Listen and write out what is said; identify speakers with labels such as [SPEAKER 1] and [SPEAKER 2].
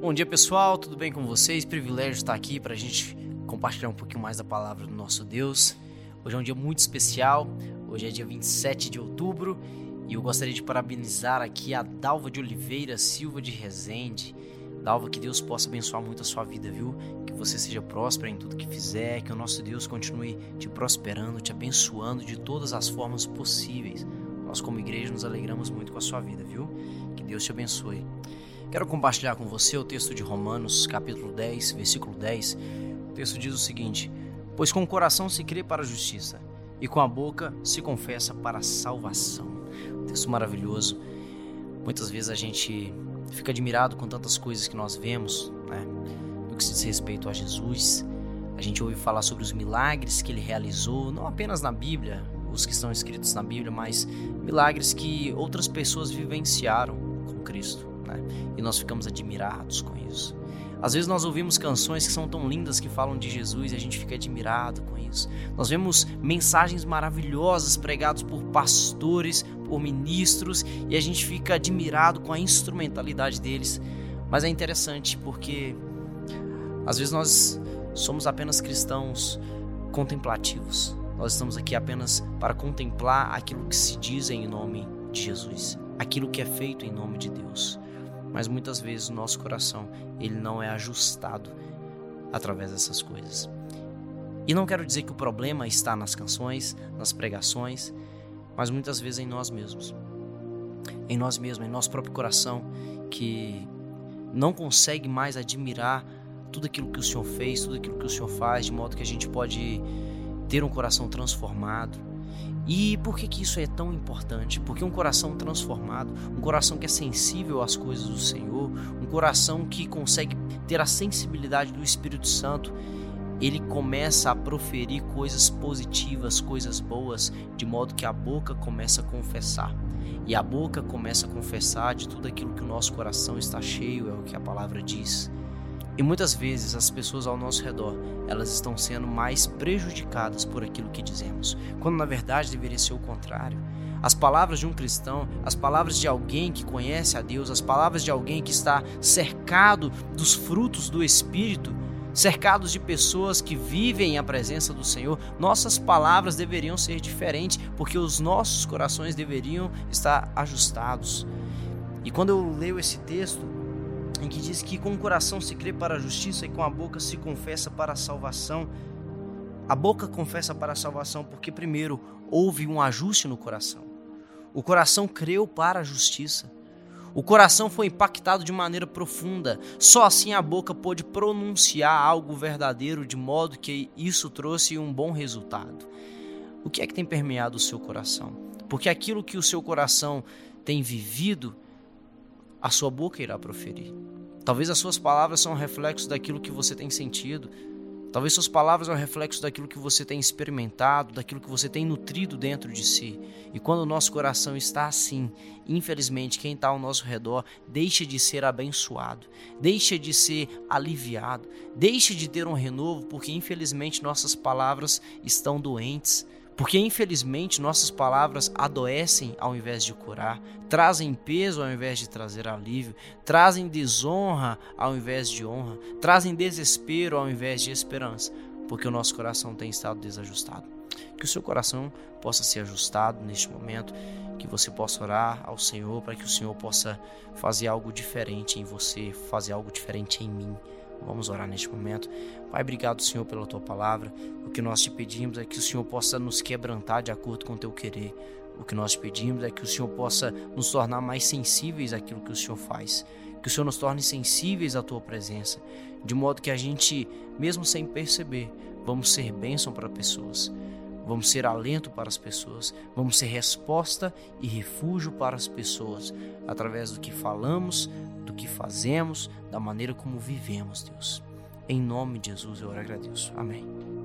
[SPEAKER 1] Bom dia pessoal, tudo bem com vocês? Privilégio estar aqui para a gente compartilhar um pouquinho mais da palavra do nosso Deus. Hoje é um dia muito especial, hoje é dia 27 de outubro e eu gostaria de parabenizar aqui a Dalva de Oliveira Silva de Rezende. Dalva, que Deus possa abençoar muito a sua vida, viu? Que você seja próspera em tudo que fizer, que o nosso Deus continue te prosperando, te abençoando de todas as formas possíveis. Nós, como igreja, nos alegramos muito com a sua vida, viu? Que Deus te abençoe. Quero compartilhar com você o texto de Romanos, capítulo 10, versículo 10. O texto diz o seguinte: Pois com o coração se crê para a justiça, e com a boca se confessa para a salvação. Um texto maravilhoso. Muitas vezes a gente fica admirado com tantas coisas que nós vemos, né? No que se diz respeito a Jesus. A gente ouve falar sobre os milagres que ele realizou, não apenas na Bíblia, os que estão escritos na Bíblia, mas milagres que outras pessoas vivenciaram com Cristo né? E nós ficamos admirados com isso. Às vezes nós ouvimos canções que são tão lindas que falam de Jesus e a gente fica admirado com isso. Nós vemos mensagens maravilhosas pregadas por pastores, por ministros e a gente fica admirado com a instrumentalidade deles. Mas é interessante porque às vezes nós somos apenas cristãos contemplativos. Nós estamos aqui apenas para contemplar aquilo que se diz em nome de Jesus, aquilo que é feito em nome de Deus mas muitas vezes o nosso coração ele não é ajustado através dessas coisas. E não quero dizer que o problema está nas canções, nas pregações, mas muitas vezes em nós mesmos. Em nós mesmos, em nosso próprio coração, que não consegue mais admirar tudo aquilo que o Senhor fez, tudo aquilo que o Senhor faz, de modo que a gente pode ter um coração transformado, e por que, que isso é tão importante? Porque um coração transformado, um coração que é sensível às coisas do Senhor, um coração que consegue ter a sensibilidade do Espírito Santo, ele começa a proferir coisas positivas, coisas boas, de modo que a boca começa a confessar. E a boca começa a confessar de tudo aquilo que o nosso coração está cheio, é o que a palavra diz. E muitas vezes as pessoas ao nosso redor, elas estão sendo mais prejudicadas por aquilo que dizemos, quando na verdade deveria ser o contrário. As palavras de um cristão, as palavras de alguém que conhece a Deus, as palavras de alguém que está cercado dos frutos do Espírito, cercados de pessoas que vivem a presença do Senhor, nossas palavras deveriam ser diferentes, porque os nossos corações deveriam estar ajustados. E quando eu leio esse texto, em que diz que com o coração se crê para a justiça e com a boca se confessa para a salvação. A boca confessa para a salvação porque, primeiro, houve um ajuste no coração. O coração creu para a justiça. O coração foi impactado de maneira profunda. Só assim a boca pôde pronunciar algo verdadeiro, de modo que isso trouxe um bom resultado. O que é que tem permeado o seu coração? Porque aquilo que o seu coração tem vivido a sua boca irá proferir. Talvez as suas palavras são um reflexo daquilo que você tem sentido. Talvez suas palavras são um reflexo daquilo que você tem experimentado, daquilo que você tem nutrido dentro de si. E quando o nosso coração está assim, infelizmente, quem está ao nosso redor deixa de ser abençoado, deixa de ser aliviado, deixa de ter um renovo, porque infelizmente nossas palavras estão doentes, porque infelizmente nossas palavras adoecem ao invés de curar, trazem peso ao invés de trazer alívio, trazem desonra ao invés de honra, trazem desespero ao invés de esperança, porque o nosso coração tem estado desajustado. Que o seu coração possa ser ajustado neste momento, que você possa orar ao Senhor para que o Senhor possa fazer algo diferente em você, fazer algo diferente em mim. Vamos orar neste momento. Pai, obrigado, Senhor, pela tua palavra. O que nós te pedimos é que o Senhor possa nos quebrantar de acordo com o teu querer. O que nós pedimos é que o Senhor possa nos tornar mais sensíveis àquilo que o Senhor faz. Que o Senhor nos torne sensíveis à tua presença, de modo que a gente, mesmo sem perceber, vamos ser bênção para pessoas. Vamos ser alento para as pessoas, vamos ser resposta e refúgio para as pessoas, através do que falamos, do que fazemos, da maneira como vivemos, Deus. Em nome de Jesus eu agradeço. Amém.